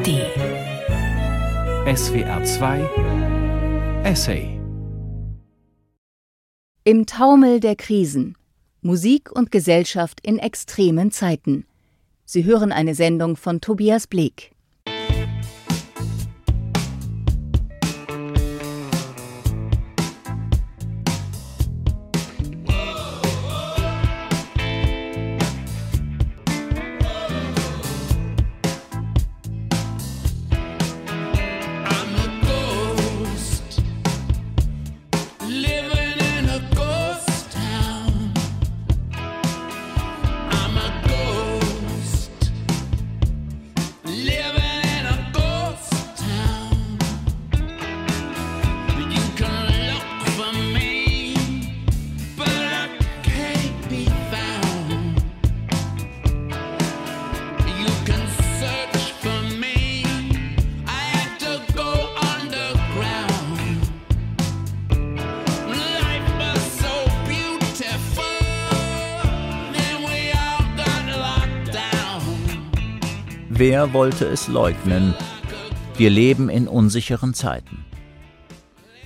ARD SWR 2 Essay Im Taumel der Krisen Musik und Gesellschaft in extremen Zeiten. Sie hören eine Sendung von Tobias Bleek. Wer wollte es leugnen? Wir leben in unsicheren Zeiten.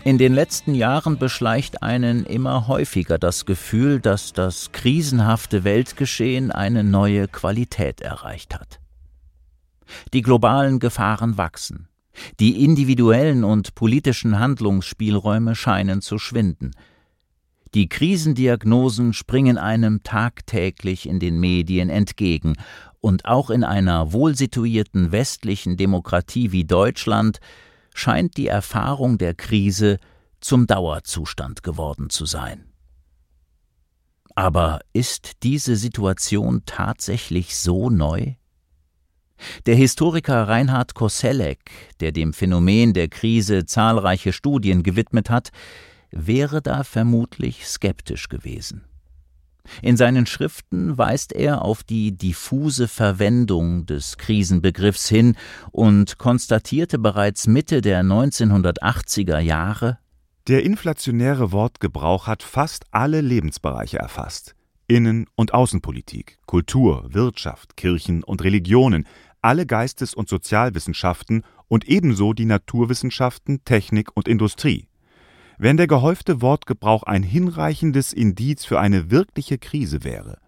In den letzten Jahren beschleicht einen immer häufiger das Gefühl, dass das krisenhafte Weltgeschehen eine neue Qualität erreicht hat. Die globalen Gefahren wachsen. Die individuellen und politischen Handlungsspielräume scheinen zu schwinden. Die Krisendiagnosen springen einem tagtäglich in den Medien entgegen, und auch in einer wohlsituierten westlichen Demokratie wie Deutschland scheint die Erfahrung der Krise zum Dauerzustand geworden zu sein. Aber ist diese Situation tatsächlich so neu? Der Historiker Reinhard Koselleck, der dem Phänomen der Krise zahlreiche Studien gewidmet hat, wäre da vermutlich skeptisch gewesen. In seinen Schriften weist er auf die diffuse Verwendung des Krisenbegriffs hin und konstatierte bereits Mitte der 1980er Jahre, Der inflationäre Wortgebrauch hat fast alle Lebensbereiche erfasst. Innen- und Außenpolitik, Kultur, Wirtschaft, Kirchen und Religionen, alle Geistes- und Sozialwissenschaften und ebenso die Naturwissenschaften, Technik und Industrie. Wenn der gehäufte Wortgebrauch ein hinreichendes Indiz für eine wirkliche Krise wäre,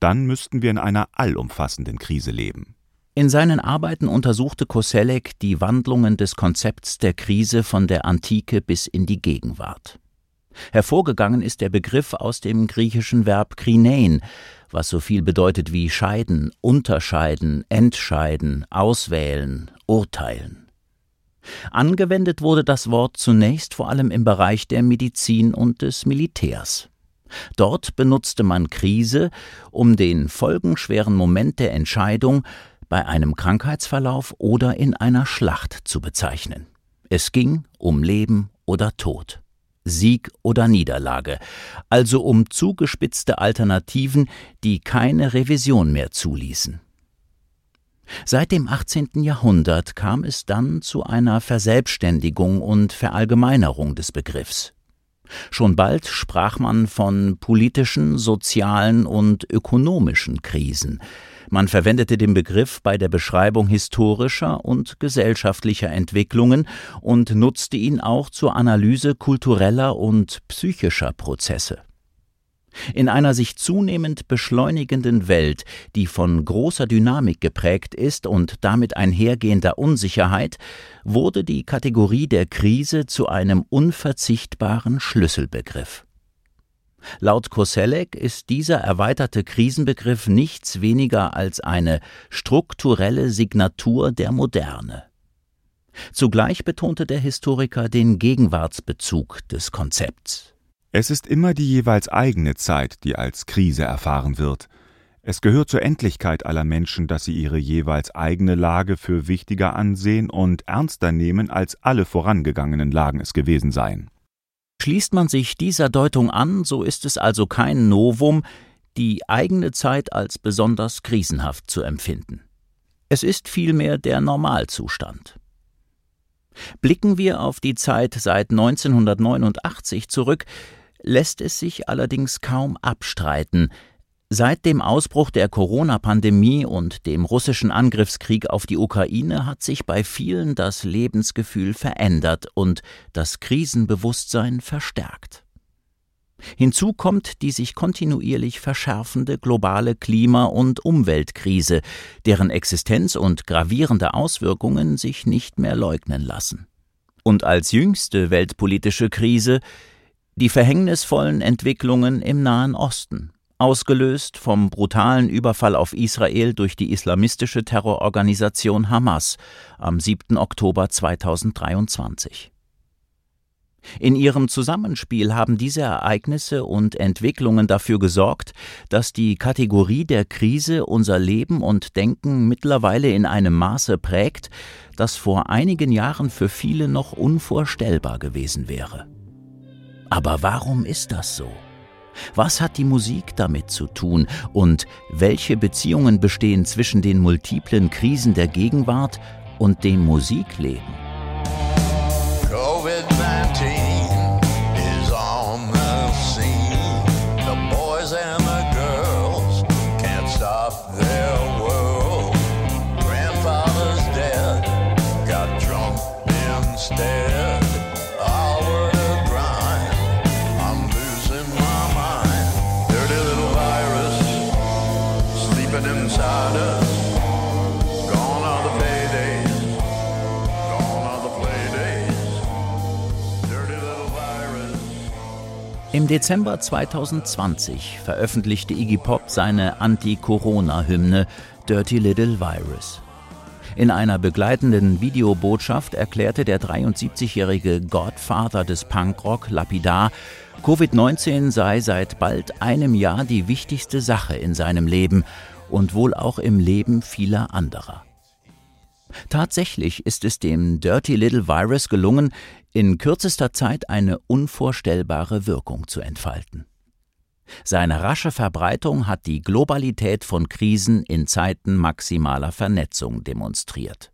dann müssten wir in einer allumfassenden Krise leben. In seinen Arbeiten untersuchte Koselleck die Wandlungen des Konzepts der Krise von der Antike bis in die Gegenwart. Hervorgegangen ist der Begriff aus dem griechischen Verb krinein, was so viel bedeutet wie scheiden, unterscheiden, entscheiden, auswählen, urteilen. Angewendet wurde das Wort zunächst vor allem im Bereich der Medizin und des Militärs. Dort benutzte man Krise, um den folgenschweren Moment der Entscheidung bei einem Krankheitsverlauf oder in einer Schlacht zu bezeichnen. Es ging um Leben oder Tod, Sieg oder Niederlage, also um zugespitzte Alternativen, die keine Revision mehr zuließen. Seit dem 18. Jahrhundert kam es dann zu einer Verselbstständigung und Verallgemeinerung des Begriffs. Schon bald sprach man von politischen, sozialen und ökonomischen Krisen. Man verwendete den Begriff bei der Beschreibung historischer und gesellschaftlicher Entwicklungen und nutzte ihn auch zur Analyse kultureller und psychischer Prozesse. In einer sich zunehmend beschleunigenden Welt, die von großer Dynamik geprägt ist und damit einhergehender Unsicherheit, wurde die Kategorie der Krise zu einem unverzichtbaren Schlüsselbegriff. Laut Koselleck ist dieser erweiterte Krisenbegriff nichts weniger als eine strukturelle Signatur der Moderne. Zugleich betonte der Historiker den Gegenwartsbezug des Konzepts. Es ist immer die jeweils eigene Zeit, die als Krise erfahren wird. Es gehört zur Endlichkeit aller Menschen, dass sie ihre jeweils eigene Lage für wichtiger ansehen und ernster nehmen, als alle vorangegangenen Lagen es gewesen seien. Schließt man sich dieser Deutung an, so ist es also kein Novum, die eigene Zeit als besonders krisenhaft zu empfinden. Es ist vielmehr der Normalzustand. Blicken wir auf die Zeit seit 1989 zurück, lässt es sich allerdings kaum abstreiten, Seit dem Ausbruch der Corona-Pandemie und dem russischen Angriffskrieg auf die Ukraine hat sich bei vielen das Lebensgefühl verändert und das Krisenbewusstsein verstärkt. Hinzu kommt die sich kontinuierlich verschärfende globale Klima- und Umweltkrise, deren Existenz und gravierende Auswirkungen sich nicht mehr leugnen lassen. Und als jüngste weltpolitische Krise die verhängnisvollen Entwicklungen im Nahen Osten, ausgelöst vom brutalen Überfall auf Israel durch die islamistische Terrororganisation Hamas am 7. Oktober 2023. In ihrem Zusammenspiel haben diese Ereignisse und Entwicklungen dafür gesorgt, dass die Kategorie der Krise unser Leben und Denken mittlerweile in einem Maße prägt, das vor einigen Jahren für viele noch unvorstellbar gewesen wäre. Aber warum ist das so? Was hat die Musik damit zu tun und welche Beziehungen bestehen zwischen den multiplen Krisen der Gegenwart und dem Musikleben? Im Dezember 2020 veröffentlichte Iggy Pop seine Anti-Corona-Hymne Dirty Little Virus. In einer begleitenden Videobotschaft erklärte der 73-jährige Godfather des Punkrock lapidar, Covid-19 sei seit bald einem Jahr die wichtigste Sache in seinem Leben und wohl auch im Leben vieler anderer. Tatsächlich ist es dem Dirty Little Virus gelungen, in kürzester Zeit eine unvorstellbare Wirkung zu entfalten. Seine rasche Verbreitung hat die Globalität von Krisen in Zeiten maximaler Vernetzung demonstriert.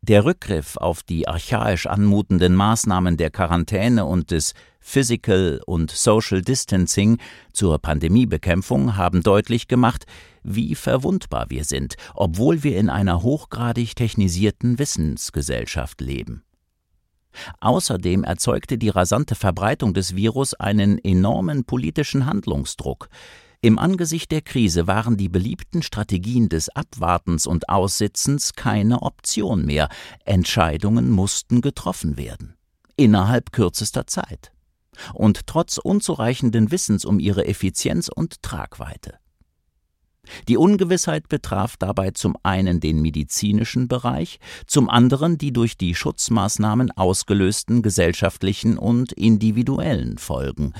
Der Rückgriff auf die archaisch anmutenden Maßnahmen der Quarantäne und des Physical und Social Distancing zur Pandemiebekämpfung haben deutlich gemacht, wie verwundbar wir sind, obwohl wir in einer hochgradig technisierten Wissensgesellschaft leben. Außerdem erzeugte die rasante Verbreitung des Virus einen enormen politischen Handlungsdruck. Im Angesicht der Krise waren die beliebten Strategien des Abwartens und Aussitzens keine Option mehr. Entscheidungen mussten getroffen werden. Innerhalb kürzester Zeit. Und trotz unzureichenden Wissens um ihre Effizienz und Tragweite. Die Ungewissheit betraf dabei zum einen den medizinischen Bereich, zum anderen die durch die Schutzmaßnahmen ausgelösten gesellschaftlichen und individuellen Folgen.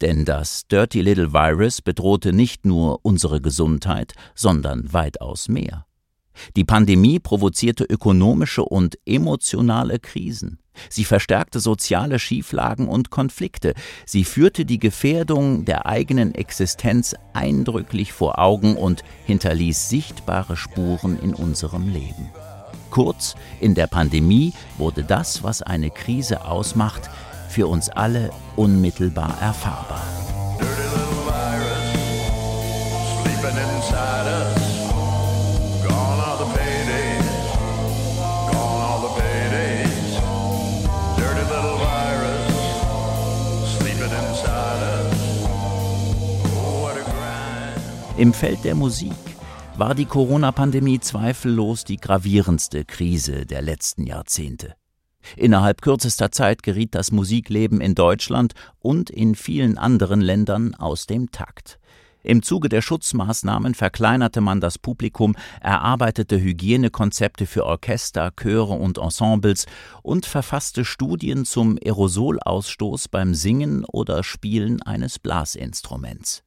Denn das Dirty Little Virus bedrohte nicht nur unsere Gesundheit, sondern weitaus mehr. Die Pandemie provozierte ökonomische und emotionale Krisen. Sie verstärkte soziale Schieflagen und Konflikte. Sie führte die Gefährdung der eigenen Existenz eindrücklich vor Augen und hinterließ sichtbare Spuren in unserem Leben. Kurz, in der Pandemie wurde das, was eine Krise ausmacht, für uns alle unmittelbar erfahrbar. Dirty little virus sleeping inside us. Im Feld der Musik war die Corona-Pandemie zweifellos die gravierendste Krise der letzten Jahrzehnte. Innerhalb kürzester Zeit geriet das Musikleben in Deutschland und in vielen anderen Ländern aus dem Takt. Im Zuge der Schutzmaßnahmen verkleinerte man das Publikum, erarbeitete Hygienekonzepte für Orchester, Chöre und Ensembles und verfasste Studien zum Aerosolausstoß beim Singen oder Spielen eines Blasinstruments.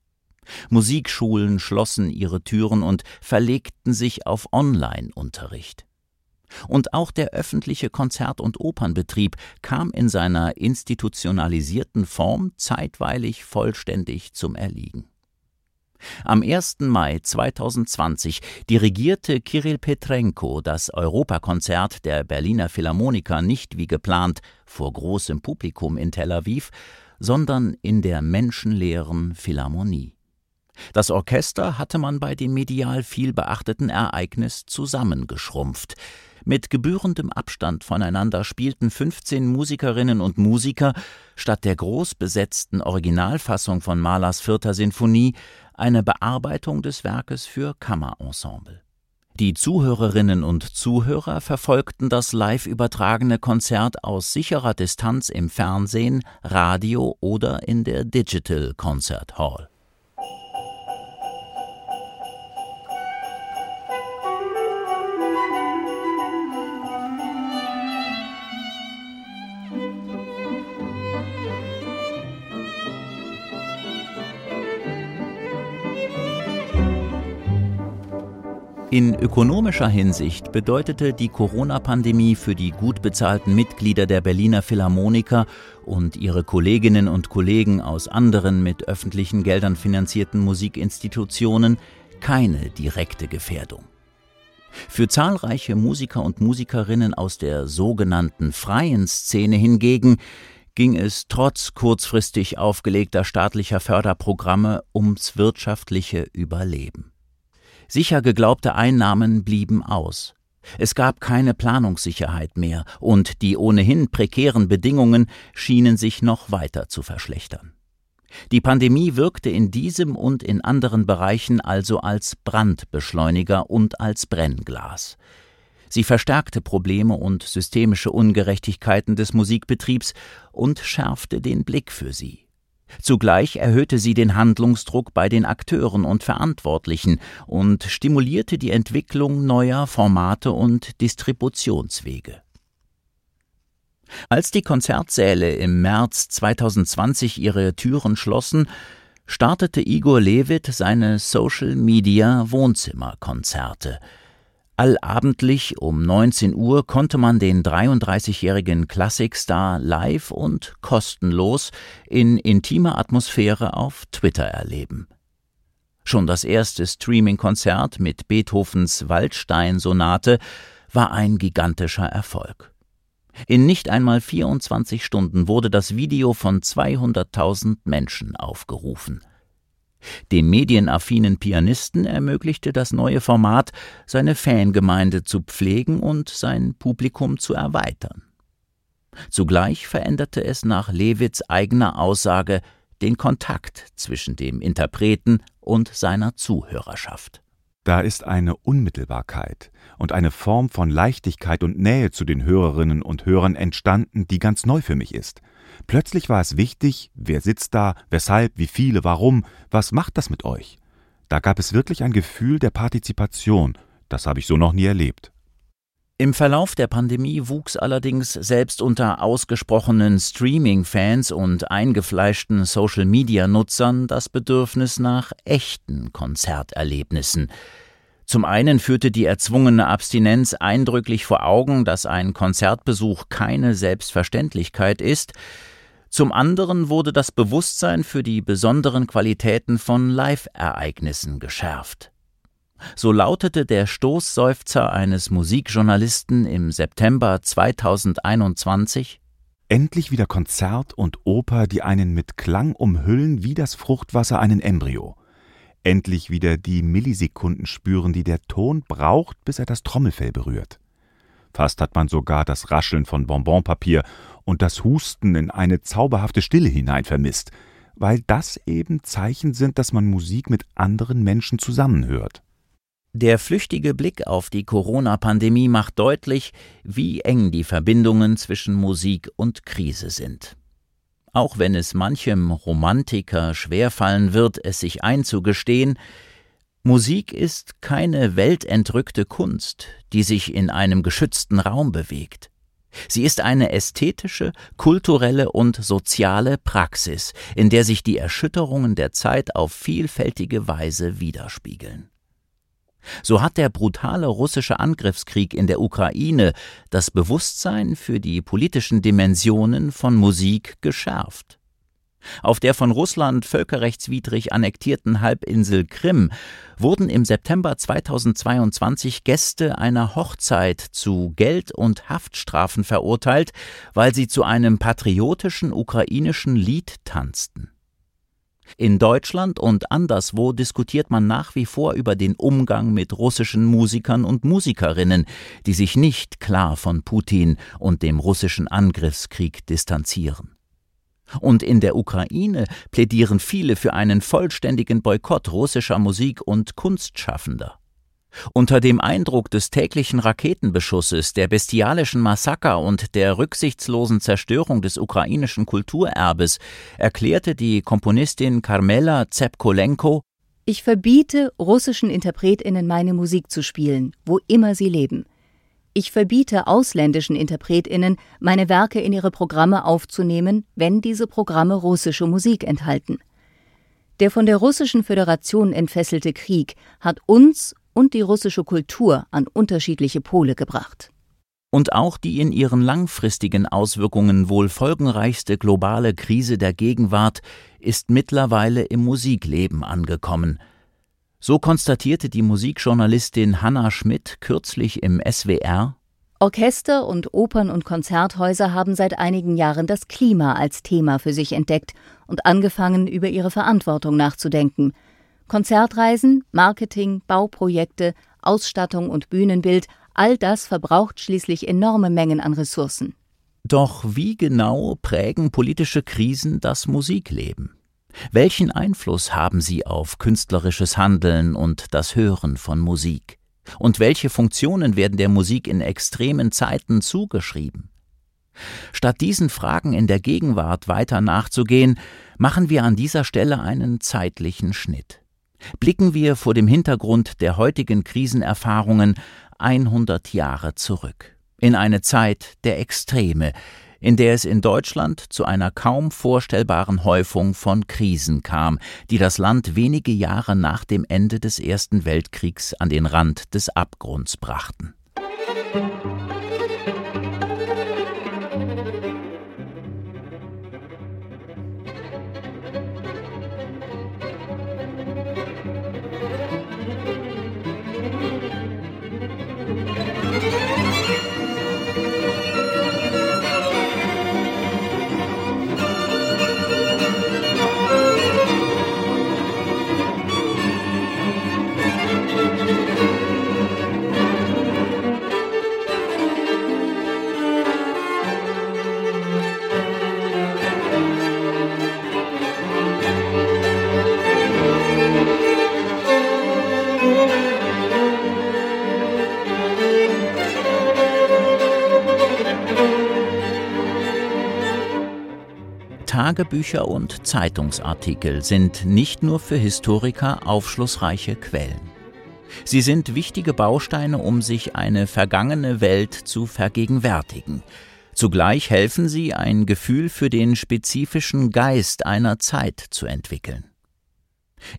Musikschulen schlossen ihre Türen und verlegten sich auf Online-Unterricht. Und auch der öffentliche Konzert- und Opernbetrieb kam in seiner institutionalisierten Form zeitweilig vollständig zum Erliegen. Am 1. Mai 2020 dirigierte Kirill Petrenko das Europakonzert der Berliner Philharmoniker nicht wie geplant vor großem Publikum in Tel Aviv, sondern in der menschenleeren Philharmonie. Das Orchester hatte man bei dem medial viel beachteten Ereignis zusammengeschrumpft. Mit gebührendem Abstand voneinander spielten 15 Musikerinnen und Musiker statt der groß besetzten Originalfassung von Mahlers vierter Sinfonie eine Bearbeitung des Werkes für Kammerensemble. Die Zuhörerinnen und Zuhörer verfolgten das live übertragene Konzert aus sicherer Distanz im Fernsehen, Radio oder in der Digital Concert Hall. In ökonomischer Hinsicht bedeutete die Corona-Pandemie für die gut bezahlten Mitglieder der Berliner Philharmoniker und ihre Kolleginnen und Kollegen aus anderen mit öffentlichen Geldern finanzierten Musikinstitutionen keine direkte Gefährdung. Für zahlreiche Musiker und Musikerinnen aus der sogenannten freien Szene hingegen ging es trotz kurzfristig aufgelegter staatlicher Förderprogramme ums wirtschaftliche Überleben. Sicher geglaubte Einnahmen blieben aus. Es gab keine Planungssicherheit mehr, und die ohnehin prekären Bedingungen schienen sich noch weiter zu verschlechtern. Die Pandemie wirkte in diesem und in anderen Bereichen also als Brandbeschleuniger und als Brennglas. Sie verstärkte Probleme und systemische Ungerechtigkeiten des Musikbetriebs und schärfte den Blick für sie. Zugleich erhöhte sie den Handlungsdruck bei den Akteuren und Verantwortlichen und stimulierte die Entwicklung neuer Formate und Distributionswege. Als die Konzertsäle im März 2020 ihre Türen schlossen, startete Igor Levit seine Social Media Wohnzimmerkonzerte – Allabendlich um 19 Uhr konnte man den 33-jährigen Klassikstar live und kostenlos in intimer Atmosphäre auf Twitter erleben. Schon das erste Streaming-Konzert mit Beethovens Waldstein-Sonate war ein gigantischer Erfolg. In nicht einmal 24 Stunden wurde das Video von 200.000 Menschen aufgerufen. Dem medienaffinen Pianisten ermöglichte das neue Format, seine Fangemeinde zu pflegen und sein Publikum zu erweitern. Zugleich veränderte es nach Lewitz eigener Aussage den Kontakt zwischen dem Interpreten und seiner Zuhörerschaft. Da ist eine Unmittelbarkeit und eine Form von Leichtigkeit und Nähe zu den Hörerinnen und Hörern entstanden, die ganz neu für mich ist. Plötzlich war es wichtig, wer sitzt da, weshalb, wie viele, warum, was macht das mit euch? Da gab es wirklich ein Gefühl der Partizipation, das habe ich so noch nie erlebt. Im Verlauf der Pandemie wuchs allerdings selbst unter ausgesprochenen Streaming-Fans und eingefleischten Social-Media-Nutzern das Bedürfnis nach echten Konzerterlebnissen. Zum einen führte die erzwungene Abstinenz eindrücklich vor Augen, dass ein Konzertbesuch keine Selbstverständlichkeit ist, zum anderen wurde das Bewusstsein für die besonderen Qualitäten von Live-Ereignissen geschärft. So lautete der Stoßseufzer eines Musikjournalisten im September 2021 Endlich wieder Konzert und Oper, die einen mit Klang umhüllen wie das Fruchtwasser einen Embryo. Endlich wieder die Millisekunden spüren, die der Ton braucht, bis er das Trommelfell berührt. Fast hat man sogar das Rascheln von Bonbonpapier und das Husten in eine zauberhafte Stille hinein vermisst, weil das eben Zeichen sind, dass man Musik mit anderen Menschen zusammenhört. Der flüchtige Blick auf die Corona-Pandemie macht deutlich, wie eng die Verbindungen zwischen Musik und Krise sind. Auch wenn es manchem Romantiker schwerfallen wird, es sich einzugestehen, Musik ist keine weltentrückte Kunst, die sich in einem geschützten Raum bewegt. Sie ist eine ästhetische, kulturelle und soziale Praxis, in der sich die Erschütterungen der Zeit auf vielfältige Weise widerspiegeln. So hat der brutale russische Angriffskrieg in der Ukraine das Bewusstsein für die politischen Dimensionen von Musik geschärft. Auf der von Russland völkerrechtswidrig annektierten Halbinsel Krim wurden im September 2022 Gäste einer Hochzeit zu Geld- und Haftstrafen verurteilt, weil sie zu einem patriotischen ukrainischen Lied tanzten. In Deutschland und anderswo diskutiert man nach wie vor über den Umgang mit russischen Musikern und Musikerinnen, die sich nicht klar von Putin und dem russischen Angriffskrieg distanzieren. Und in der Ukraine plädieren viele für einen vollständigen Boykott russischer Musik und Kunstschaffender. Unter dem Eindruck des täglichen Raketenbeschusses, der bestialischen Massaker und der rücksichtslosen Zerstörung des ukrainischen Kulturerbes erklärte die Komponistin Carmela Zepkolenko Ich verbiete russischen Interpretinnen meine Musik zu spielen, wo immer sie leben. Ich verbiete ausländischen Interpretinnen, meine Werke in ihre Programme aufzunehmen, wenn diese Programme russische Musik enthalten. Der von der Russischen Föderation entfesselte Krieg hat uns und die russische Kultur an unterschiedliche Pole gebracht. Und auch die in ihren langfristigen Auswirkungen wohl folgenreichste globale Krise der Gegenwart ist mittlerweile im Musikleben angekommen. So konstatierte die Musikjournalistin Hanna Schmidt kürzlich im SWR Orchester und Opern- und Konzerthäuser haben seit einigen Jahren das Klima als Thema für sich entdeckt und angefangen, über ihre Verantwortung nachzudenken – Konzertreisen, Marketing, Bauprojekte, Ausstattung und Bühnenbild, all das verbraucht schließlich enorme Mengen an Ressourcen. Doch wie genau prägen politische Krisen das Musikleben? Welchen Einfluss haben sie auf künstlerisches Handeln und das Hören von Musik? Und welche Funktionen werden der Musik in extremen Zeiten zugeschrieben? Statt diesen Fragen in der Gegenwart weiter nachzugehen, machen wir an dieser Stelle einen zeitlichen Schnitt. Blicken wir vor dem Hintergrund der heutigen Krisenerfahrungen 100 Jahre zurück, in eine Zeit der Extreme, in der es in Deutschland zu einer kaum vorstellbaren Häufung von Krisen kam, die das Land wenige Jahre nach dem Ende des Ersten Weltkriegs an den Rand des Abgrunds brachten. Tagebücher und Zeitungsartikel sind nicht nur für Historiker aufschlussreiche Quellen. Sie sind wichtige Bausteine, um sich eine vergangene Welt zu vergegenwärtigen. Zugleich helfen sie, ein Gefühl für den spezifischen Geist einer Zeit zu entwickeln.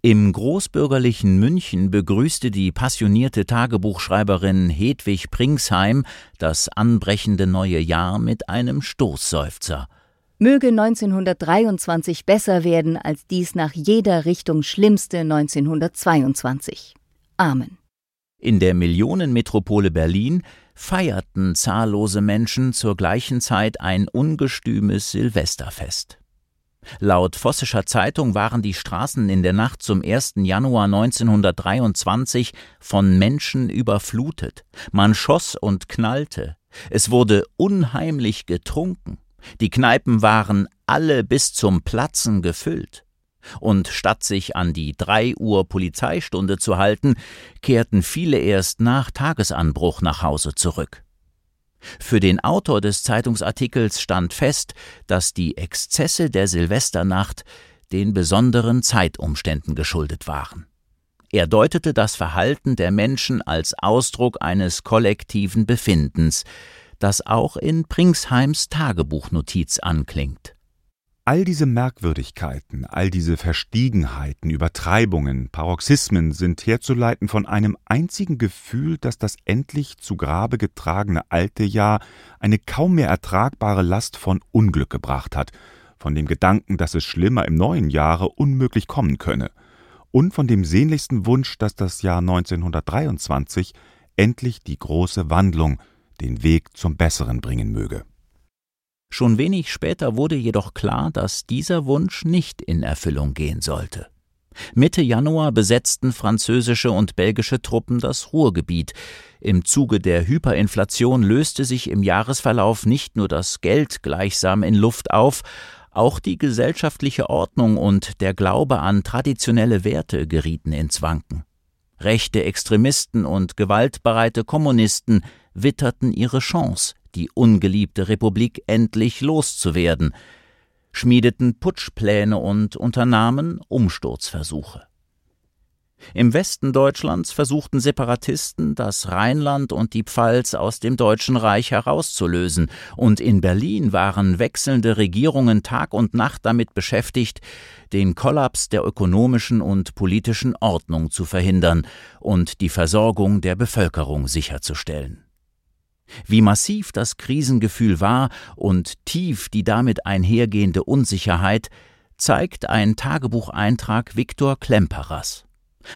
Im großbürgerlichen München begrüßte die passionierte Tagebuchschreiberin Hedwig Pringsheim das anbrechende neue Jahr mit einem Stoßseufzer. Möge 1923 besser werden als dies nach jeder Richtung schlimmste 1922. Amen. In der Millionenmetropole Berlin feierten zahllose Menschen zur gleichen Zeit ein ungestümes Silvesterfest. Laut Vossischer Zeitung waren die Straßen in der Nacht zum 1. Januar 1923 von Menschen überflutet. Man schoss und knallte. Es wurde unheimlich getrunken. Die Kneipen waren alle bis zum Platzen gefüllt. Und statt sich an die drei Uhr Polizeistunde zu halten, kehrten viele erst nach Tagesanbruch nach Hause zurück. Für den Autor des Zeitungsartikels stand fest, dass die Exzesse der Silvesternacht den besonderen Zeitumständen geschuldet waren. Er deutete das Verhalten der Menschen als Ausdruck eines kollektiven Befindens, das auch in Pringsheims Tagebuchnotiz anklingt. All diese Merkwürdigkeiten, all diese Verstiegenheiten, Übertreibungen, Paroxysmen sind herzuleiten von einem einzigen Gefühl, dass das endlich zu Grabe getragene alte Jahr eine kaum mehr ertragbare Last von Unglück gebracht hat, von dem Gedanken, dass es schlimmer im neuen Jahre unmöglich kommen könne, und von dem sehnlichsten Wunsch, dass das Jahr 1923 endlich die große Wandlung, den Weg zum Besseren bringen möge. Schon wenig später wurde jedoch klar, dass dieser Wunsch nicht in Erfüllung gehen sollte. Mitte Januar besetzten französische und belgische Truppen das Ruhrgebiet. Im Zuge der Hyperinflation löste sich im Jahresverlauf nicht nur das Geld gleichsam in Luft auf, auch die gesellschaftliche Ordnung und der Glaube an traditionelle Werte gerieten ins Wanken. Rechte Extremisten und gewaltbereite Kommunisten witterten ihre Chance, die ungeliebte Republik endlich loszuwerden, schmiedeten Putschpläne und unternahmen Umsturzversuche. Im Westen Deutschlands versuchten Separatisten, das Rheinland und die Pfalz aus dem Deutschen Reich herauszulösen, und in Berlin waren wechselnde Regierungen Tag und Nacht damit beschäftigt, den Kollaps der ökonomischen und politischen Ordnung zu verhindern und die Versorgung der Bevölkerung sicherzustellen. Wie massiv das Krisengefühl war und tief die damit einhergehende Unsicherheit, zeigt ein Tagebucheintrag Viktor Klemperers.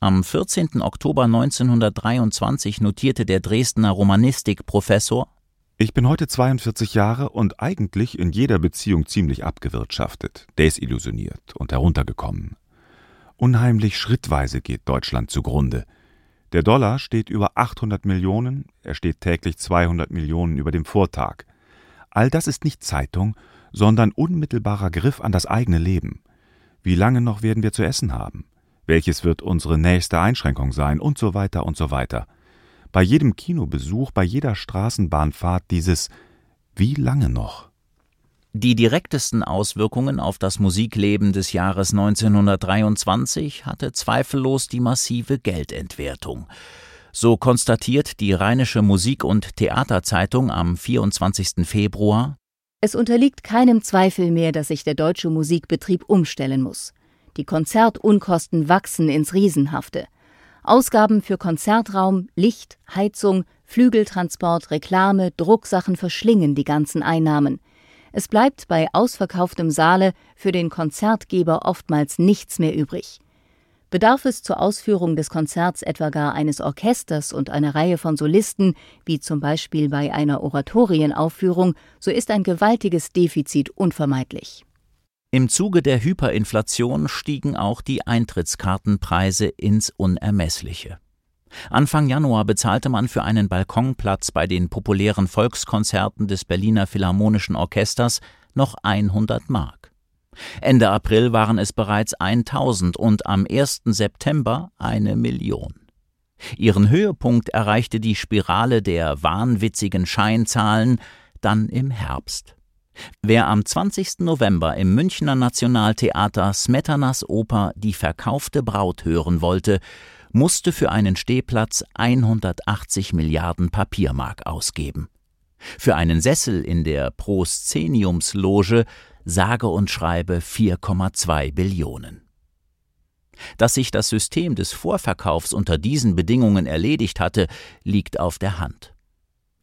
Am 14. Oktober 1923 notierte der Dresdner Romanistikprofessor Ich bin heute 42 Jahre und eigentlich in jeder Beziehung ziemlich abgewirtschaftet, desillusioniert und heruntergekommen. Unheimlich schrittweise geht Deutschland zugrunde. Der Dollar steht über 800 Millionen, er steht täglich 200 Millionen über dem Vortag. All das ist nicht Zeitung, sondern unmittelbarer Griff an das eigene Leben. Wie lange noch werden wir zu essen haben? Welches wird unsere nächste Einschränkung sein? Und so weiter und so weiter. Bei jedem Kinobesuch, bei jeder Straßenbahnfahrt dieses Wie lange noch? Die direktesten Auswirkungen auf das Musikleben des Jahres 1923 hatte zweifellos die massive Geldentwertung. So konstatiert die Rheinische Musik- und Theaterzeitung am 24. Februar Es unterliegt keinem Zweifel mehr, dass sich der deutsche Musikbetrieb umstellen muss. Die Konzertunkosten wachsen ins Riesenhafte. Ausgaben für Konzertraum, Licht, Heizung, Flügeltransport, Reklame, Drucksachen verschlingen die ganzen Einnahmen. Es bleibt bei ausverkauftem Saale für den Konzertgeber oftmals nichts mehr übrig. Bedarf es zur Ausführung des Konzerts etwa gar eines Orchesters und einer Reihe von Solisten, wie zum Beispiel bei einer Oratorienaufführung, so ist ein gewaltiges Defizit unvermeidlich. Im Zuge der Hyperinflation stiegen auch die Eintrittskartenpreise ins Unermessliche. Anfang Januar bezahlte man für einen Balkonplatz bei den populären Volkskonzerten des Berliner Philharmonischen Orchesters noch 100 Mark. Ende April waren es bereits 1000 und am 1. September eine Million. Ihren Höhepunkt erreichte die Spirale der wahnwitzigen Scheinzahlen dann im Herbst. Wer am 20. November im Münchner Nationaltheater Smetanas Oper Die verkaufte Braut hören wollte, musste für einen Stehplatz 180 Milliarden Papiermark ausgeben. Für einen Sessel in der Proszeniumsloge sage und schreibe 4,2 Billionen. Dass sich das System des Vorverkaufs unter diesen Bedingungen erledigt hatte, liegt auf der Hand.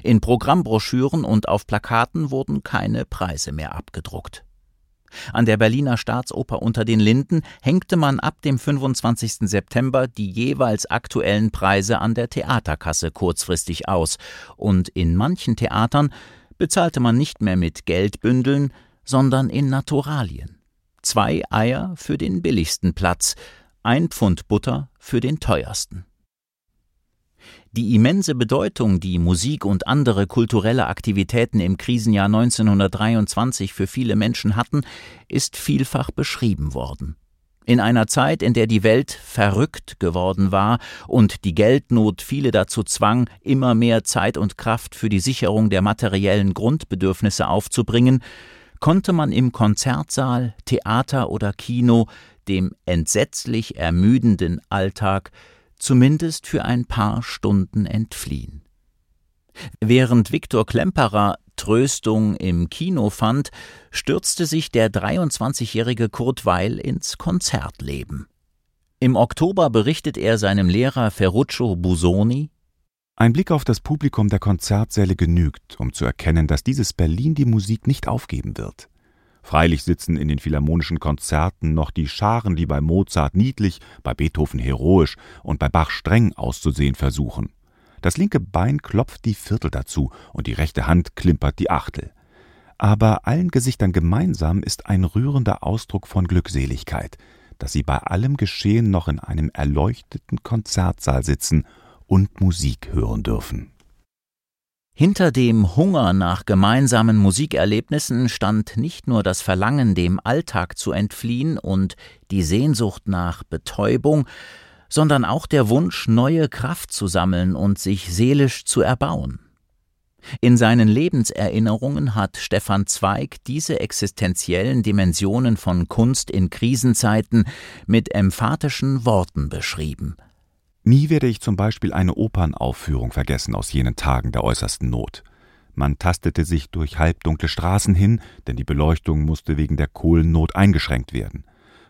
In Programmbroschüren und auf Plakaten wurden keine Preise mehr abgedruckt. An der Berliner Staatsoper unter den Linden hängte man ab dem 25. September die jeweils aktuellen Preise an der Theaterkasse kurzfristig aus, und in manchen Theatern bezahlte man nicht mehr mit Geldbündeln, sondern in Naturalien. Zwei Eier für den billigsten Platz, ein Pfund Butter für den teuersten. Die immense Bedeutung, die Musik und andere kulturelle Aktivitäten im Krisenjahr 1923 für viele Menschen hatten, ist vielfach beschrieben worden. In einer Zeit, in der die Welt verrückt geworden war und die Geldnot viele dazu zwang, immer mehr Zeit und Kraft für die Sicherung der materiellen Grundbedürfnisse aufzubringen, konnte man im Konzertsaal, Theater oder Kino dem entsetzlich ermüdenden Alltag zumindest für ein paar Stunden entfliehen. Während Viktor Klemperer Tröstung im Kino fand, stürzte sich der 23-jährige Kurt Weil ins Konzertleben. Im Oktober berichtet er seinem Lehrer Ferruccio Busoni Ein Blick auf das Publikum der Konzertsäle genügt, um zu erkennen, dass dieses Berlin die Musik nicht aufgeben wird. Freilich sitzen in den philharmonischen Konzerten noch die Scharen, die bei Mozart niedlich, bei Beethoven heroisch und bei Bach streng auszusehen versuchen. Das linke Bein klopft die Viertel dazu und die rechte Hand klimpert die Achtel. Aber allen Gesichtern gemeinsam ist ein rührender Ausdruck von Glückseligkeit, dass sie bei allem Geschehen noch in einem erleuchteten Konzertsaal sitzen und Musik hören dürfen. Hinter dem Hunger nach gemeinsamen Musikerlebnissen stand nicht nur das Verlangen, dem Alltag zu entfliehen und die Sehnsucht nach Betäubung, sondern auch der Wunsch, neue Kraft zu sammeln und sich seelisch zu erbauen. In seinen Lebenserinnerungen hat Stefan Zweig diese existenziellen Dimensionen von Kunst in Krisenzeiten mit emphatischen Worten beschrieben – Nie werde ich zum Beispiel eine Opernaufführung vergessen aus jenen Tagen der äußersten Not. Man tastete sich durch halbdunkle Straßen hin, denn die Beleuchtung musste wegen der Kohlennot eingeschränkt werden.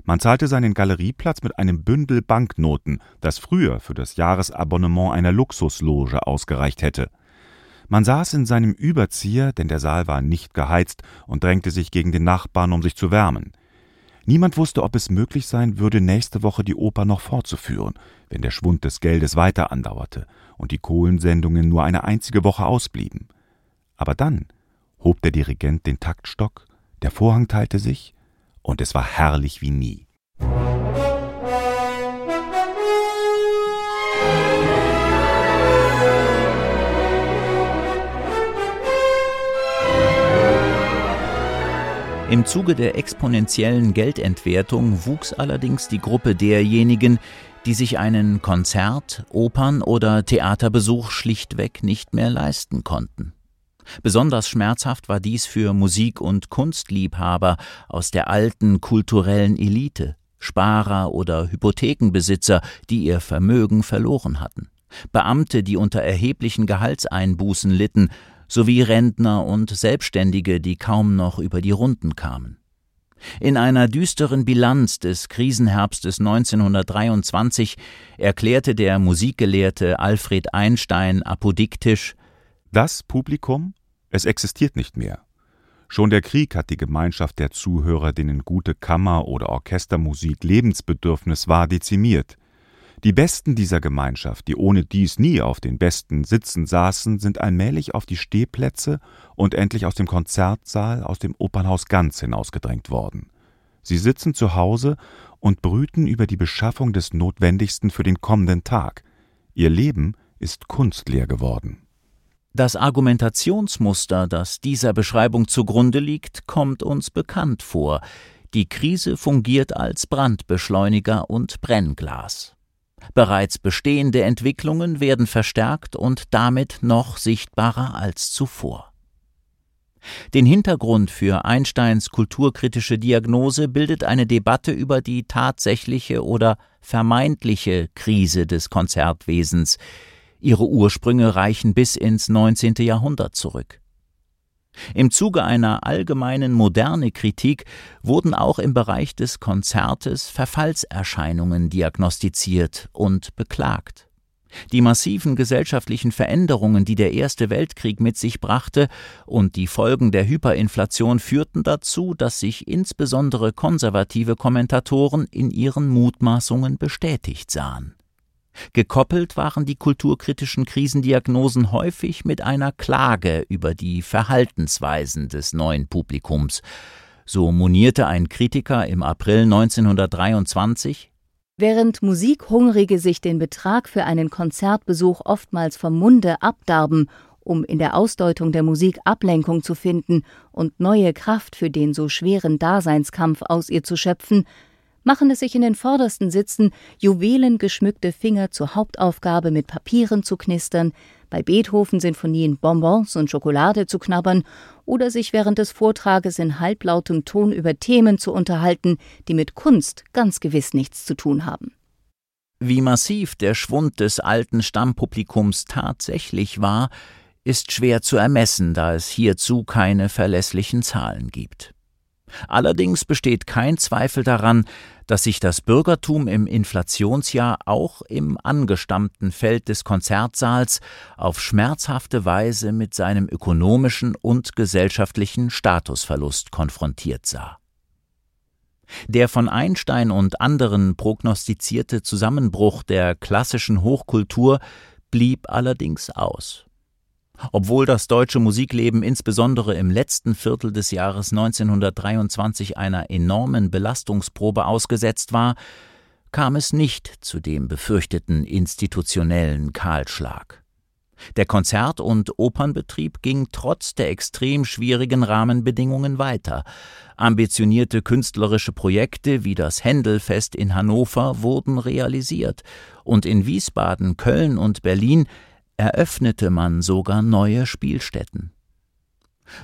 Man zahlte seinen Galerieplatz mit einem Bündel Banknoten, das früher für das Jahresabonnement einer Luxusloge ausgereicht hätte. Man saß in seinem Überzieher, denn der Saal war nicht geheizt, und drängte sich gegen den Nachbarn, um sich zu wärmen. Niemand wusste, ob es möglich sein würde, nächste Woche die Oper noch fortzuführen, wenn der Schwund des Geldes weiter andauerte und die Kohlensendungen nur eine einzige Woche ausblieben. Aber dann hob der Dirigent den Taktstock, der Vorhang teilte sich, und es war herrlich wie nie. Im Zuge der exponentiellen Geldentwertung wuchs allerdings die Gruppe derjenigen, die sich einen Konzert-, Opern- oder Theaterbesuch schlichtweg nicht mehr leisten konnten. Besonders schmerzhaft war dies für Musik- und Kunstliebhaber aus der alten kulturellen Elite, Sparer oder Hypothekenbesitzer, die ihr Vermögen verloren hatten, Beamte, die unter erheblichen Gehaltseinbußen litten sowie Rentner und Selbstständige, die kaum noch über die Runden kamen. In einer düsteren Bilanz des Krisenherbstes 1923 erklärte der Musikgelehrte Alfred Einstein apodiktisch Das Publikum, es existiert nicht mehr. Schon der Krieg hat die Gemeinschaft der Zuhörer, denen gute Kammer- oder Orchestermusik Lebensbedürfnis war, dezimiert. Die Besten dieser Gemeinschaft, die ohne dies nie auf den besten Sitzen saßen, sind allmählich auf die Stehplätze und endlich aus dem Konzertsaal, aus dem Opernhaus ganz hinausgedrängt worden. Sie sitzen zu Hause und brüten über die Beschaffung des Notwendigsten für den kommenden Tag. Ihr Leben ist kunstleer geworden. Das Argumentationsmuster, das dieser Beschreibung zugrunde liegt, kommt uns bekannt vor. Die Krise fungiert als Brandbeschleuniger und Brennglas. Bereits bestehende Entwicklungen werden verstärkt und damit noch sichtbarer als zuvor. Den Hintergrund für Einsteins kulturkritische Diagnose bildet eine Debatte über die tatsächliche oder vermeintliche Krise des Konzertwesens. Ihre Ursprünge reichen bis ins 19. Jahrhundert zurück. Im Zuge einer allgemeinen moderne Kritik wurden auch im Bereich des Konzertes Verfallserscheinungen diagnostiziert und beklagt. Die massiven gesellschaftlichen Veränderungen, die der Erste Weltkrieg mit sich brachte, und die Folgen der Hyperinflation führten dazu, dass sich insbesondere konservative Kommentatoren in ihren Mutmaßungen bestätigt sahen. Gekoppelt waren die kulturkritischen Krisendiagnosen häufig mit einer Klage über die Verhaltensweisen des neuen Publikums. So monierte ein Kritiker im April 1923 Während Musikhungrige sich den Betrag für einen Konzertbesuch oftmals vom Munde abdarben, um in der Ausdeutung der Musik Ablenkung zu finden und neue Kraft für den so schweren Daseinskampf aus ihr zu schöpfen, machen es sich in den vordersten Sitzen, juwelengeschmückte Finger zur Hauptaufgabe mit Papieren zu knistern, bei Beethoven-Sinfonien Bonbons und Schokolade zu knabbern oder sich während des Vortrages in halblautem Ton über Themen zu unterhalten, die mit Kunst ganz gewiss nichts zu tun haben. Wie massiv der Schwund des alten Stammpublikums tatsächlich war, ist schwer zu ermessen, da es hierzu keine verlässlichen Zahlen gibt. Allerdings besteht kein Zweifel daran, dass sich das Bürgertum im Inflationsjahr auch im angestammten Feld des Konzertsaals auf schmerzhafte Weise mit seinem ökonomischen und gesellschaftlichen Statusverlust konfrontiert sah. Der von Einstein und anderen prognostizierte Zusammenbruch der klassischen Hochkultur blieb allerdings aus. Obwohl das deutsche Musikleben insbesondere im letzten Viertel des Jahres 1923 einer enormen Belastungsprobe ausgesetzt war, kam es nicht zu dem befürchteten institutionellen Kahlschlag. Der Konzert- und Opernbetrieb ging trotz der extrem schwierigen Rahmenbedingungen weiter. Ambitionierte künstlerische Projekte wie das Händelfest in Hannover wurden realisiert, und in Wiesbaden, Köln und Berlin eröffnete man sogar neue Spielstätten.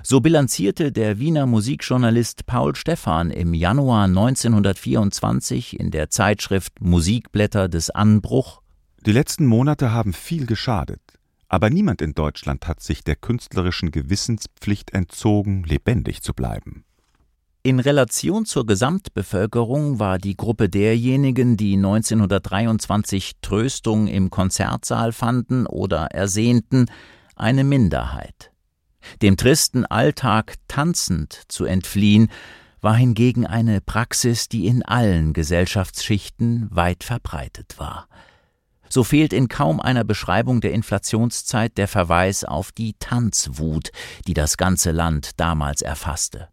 So bilanzierte der Wiener Musikjournalist Paul Stephan im Januar 1924 in der Zeitschrift Musikblätter des Anbruch Die letzten Monate haben viel geschadet, aber niemand in Deutschland hat sich der künstlerischen Gewissenspflicht entzogen, lebendig zu bleiben. In Relation zur Gesamtbevölkerung war die Gruppe derjenigen, die 1923 Tröstung im Konzertsaal fanden oder ersehnten, eine Minderheit. Dem tristen Alltag tanzend zu entfliehen, war hingegen eine Praxis, die in allen Gesellschaftsschichten weit verbreitet war. So fehlt in kaum einer Beschreibung der Inflationszeit der Verweis auf die Tanzwut, die das ganze Land damals erfasste.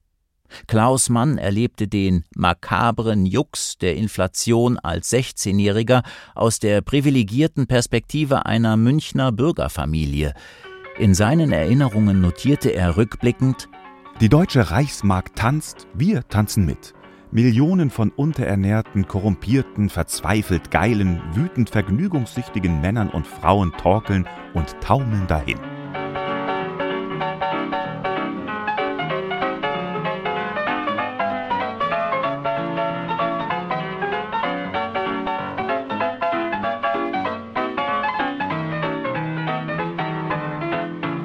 Klaus Mann erlebte den makabren Jux der Inflation als 16-Jähriger aus der privilegierten Perspektive einer Münchner Bürgerfamilie. In seinen Erinnerungen notierte er rückblickend Die deutsche Reichsmark tanzt, wir tanzen mit. Millionen von unterernährten, korrumpierten, verzweifelt geilen, wütend vergnügungssüchtigen Männern und Frauen torkeln und taumeln dahin.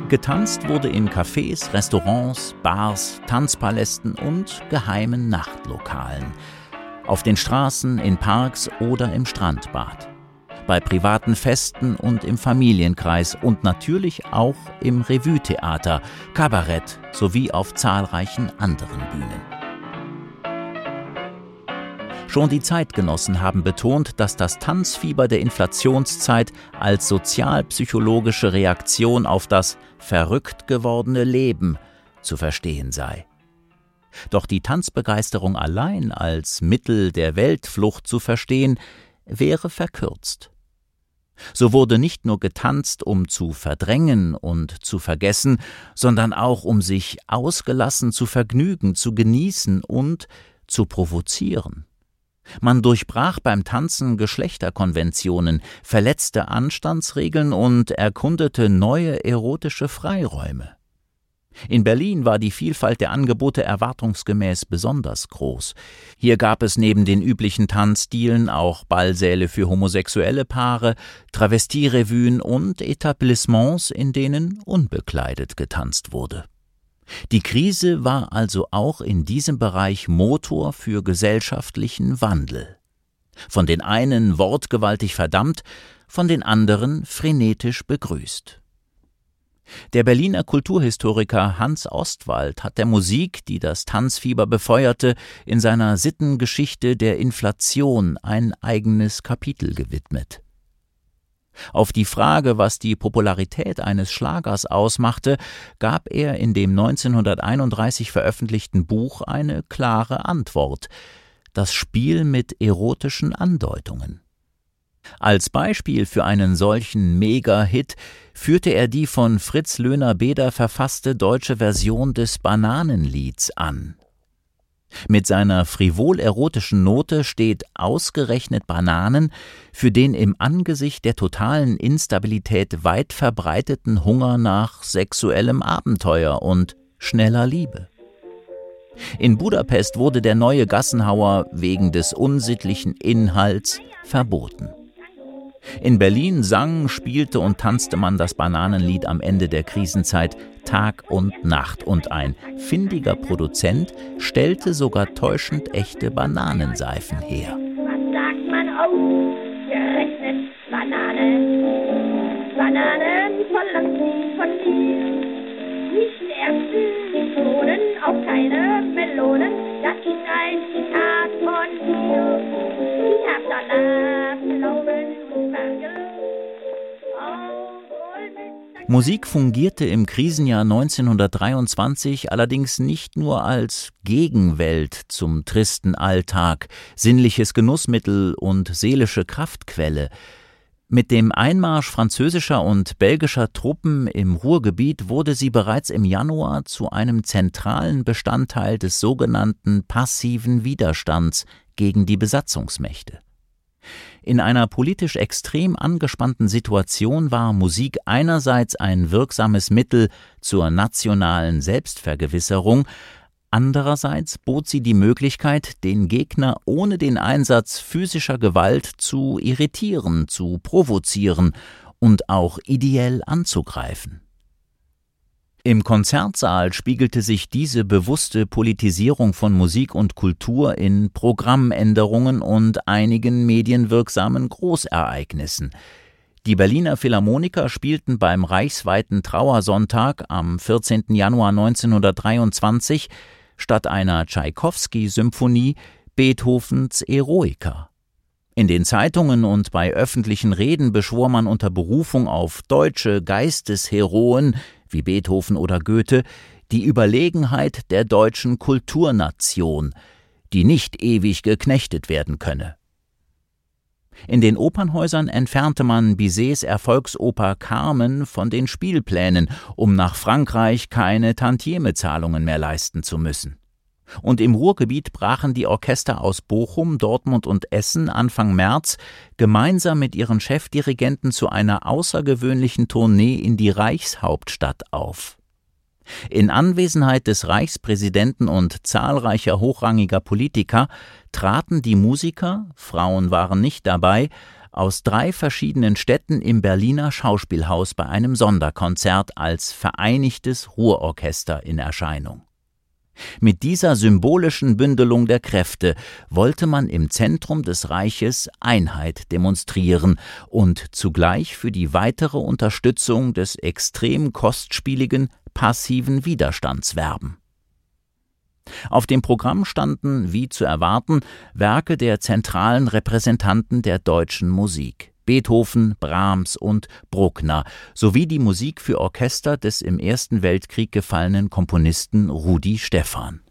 Getanzt wurde in Cafés, Restaurants, Bars, Tanzpalästen und geheimen Nachtlokalen. Auf den Straßen, in Parks oder im Strandbad. Bei privaten Festen und im Familienkreis und natürlich auch im Revue-Theater, Kabarett sowie auf zahlreichen anderen Bühnen. Schon die Zeitgenossen haben betont, dass das Tanzfieber der Inflationszeit als sozialpsychologische Reaktion auf das verrückt gewordene Leben zu verstehen sei. Doch die Tanzbegeisterung allein als Mittel der Weltflucht zu verstehen, wäre verkürzt. So wurde nicht nur getanzt, um zu verdrängen und zu vergessen, sondern auch um sich ausgelassen zu vergnügen, zu genießen und zu provozieren. Man durchbrach beim Tanzen Geschlechterkonventionen, verletzte Anstandsregeln und erkundete neue erotische Freiräume. In Berlin war die Vielfalt der Angebote erwartungsgemäß besonders groß. Hier gab es neben den üblichen Tanzstilen auch Ballsäle für homosexuelle Paare, Travestierevuen und Etablissements, in denen unbekleidet getanzt wurde. Die Krise war also auch in diesem Bereich Motor für gesellschaftlichen Wandel. Von den einen wortgewaltig verdammt, von den anderen frenetisch begrüßt. Der Berliner Kulturhistoriker Hans Ostwald hat der Musik, die das Tanzfieber befeuerte, in seiner Sittengeschichte der Inflation ein eigenes Kapitel gewidmet. Auf die Frage, was die Popularität eines Schlagers ausmachte, gab er in dem 1931 veröffentlichten Buch eine klare Antwort das Spiel mit erotischen Andeutungen. Als Beispiel für einen solchen Mega-Hit führte er die von Fritz Löhner-Beder verfasste deutsche Version des Bananenlieds an. Mit seiner frivol-erotischen Note steht ausgerechnet Bananen für den im Angesicht der totalen Instabilität weit verbreiteten Hunger nach sexuellem Abenteuer und schneller Liebe. In Budapest wurde der neue Gassenhauer wegen des unsittlichen Inhalts verboten. In Berlin sang, spielte und tanzte man das Bananenlied am Ende der Krisenzeit Tag und Nacht und ein findiger Produzent stellte sogar täuschend echte Bananenseifen her. Was sagt man ausgerechnet Bananen? Bananen verlangt von dir. Nicht Erbsen, nicht Bohnen, auch keine Melonen. Das ist ein Zitat von dir. Ich hab Salat, Musik fungierte im Krisenjahr 1923 allerdings nicht nur als Gegenwelt zum tristen Alltag, sinnliches Genussmittel und seelische Kraftquelle. Mit dem Einmarsch französischer und belgischer Truppen im Ruhrgebiet wurde sie bereits im Januar zu einem zentralen Bestandteil des sogenannten passiven Widerstands gegen die Besatzungsmächte. In einer politisch extrem angespannten Situation war Musik einerseits ein wirksames Mittel zur nationalen Selbstvergewisserung, andererseits bot sie die Möglichkeit, den Gegner ohne den Einsatz physischer Gewalt zu irritieren, zu provozieren und auch ideell anzugreifen. Im Konzertsaal spiegelte sich diese bewusste Politisierung von Musik und Kultur in Programmänderungen und einigen medienwirksamen Großereignissen. Die Berliner Philharmoniker spielten beim reichsweiten Trauersonntag am 14. Januar 1923 statt einer Tschaikowski-Symphonie Beethovens Eroica. In den Zeitungen und bei öffentlichen Reden beschwor man unter Berufung auf deutsche Geistesheroen wie Beethoven oder Goethe, die Überlegenheit der deutschen Kulturnation, die nicht ewig geknechtet werden könne. In den Opernhäusern entfernte man Bizets Erfolgsoper Carmen von den Spielplänen, um nach Frankreich keine Tantiemezahlungen mehr leisten zu müssen. Und im Ruhrgebiet brachen die Orchester aus Bochum, Dortmund und Essen Anfang März gemeinsam mit ihren Chefdirigenten zu einer außergewöhnlichen Tournee in die Reichshauptstadt auf. In Anwesenheit des Reichspräsidenten und zahlreicher hochrangiger Politiker traten die Musiker, Frauen waren nicht dabei, aus drei verschiedenen Städten im Berliner Schauspielhaus bei einem Sonderkonzert als Vereinigtes Ruhrorchester in Erscheinung. Mit dieser symbolischen Bündelung der Kräfte wollte man im Zentrum des Reiches Einheit demonstrieren und zugleich für die weitere Unterstützung des extrem kostspieligen passiven Widerstands werben. Auf dem Programm standen, wie zu erwarten, Werke der zentralen Repräsentanten der deutschen Musik. Beethoven, Brahms und Bruckner sowie die Musik für Orchester des im Ersten Weltkrieg gefallenen Komponisten Rudi Stephan.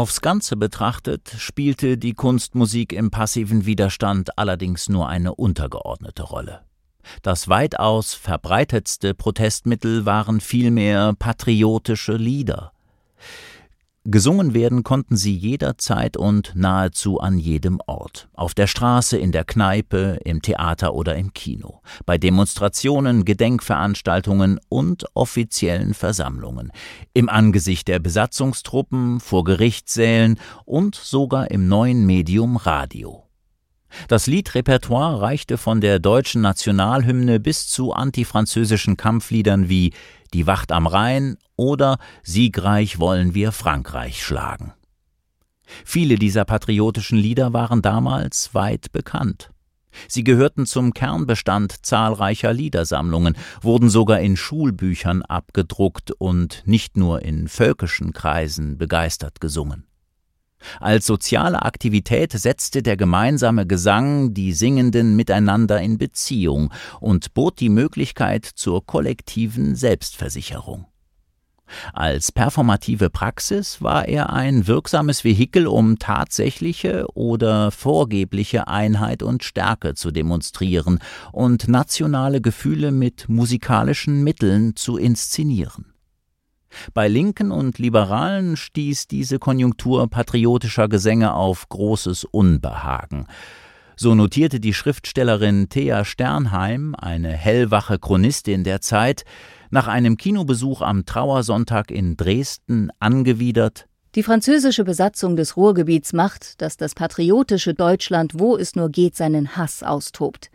Aufs Ganze betrachtet spielte die Kunstmusik im passiven Widerstand allerdings nur eine untergeordnete Rolle. Das weitaus verbreitetste Protestmittel waren vielmehr patriotische Lieder. Gesungen werden konnten sie jederzeit und nahezu an jedem Ort. Auf der Straße, in der Kneipe, im Theater oder im Kino. Bei Demonstrationen, Gedenkveranstaltungen und offiziellen Versammlungen. Im Angesicht der Besatzungstruppen, vor Gerichtssälen und sogar im neuen Medium Radio. Das Liedrepertoire reichte von der deutschen Nationalhymne bis zu antifranzösischen Kampfliedern wie Die Wacht am Rhein oder Siegreich wollen wir Frankreich schlagen. Viele dieser patriotischen Lieder waren damals weit bekannt. Sie gehörten zum Kernbestand zahlreicher Liedersammlungen, wurden sogar in Schulbüchern abgedruckt und nicht nur in völkischen Kreisen begeistert gesungen. Als soziale Aktivität setzte der gemeinsame Gesang die Singenden miteinander in Beziehung und bot die Möglichkeit zur kollektiven Selbstversicherung. Als performative Praxis war er ein wirksames Vehikel, um tatsächliche oder vorgebliche Einheit und Stärke zu demonstrieren und nationale Gefühle mit musikalischen Mitteln zu inszenieren. Bei Linken und Liberalen stieß diese Konjunktur patriotischer Gesänge auf großes Unbehagen. So notierte die Schriftstellerin Thea Sternheim, eine hellwache Chronistin der Zeit, nach einem Kinobesuch am Trauersonntag in Dresden angewidert Die französische Besatzung des Ruhrgebiets macht, dass das patriotische Deutschland, wo es nur geht, seinen Hass austobt.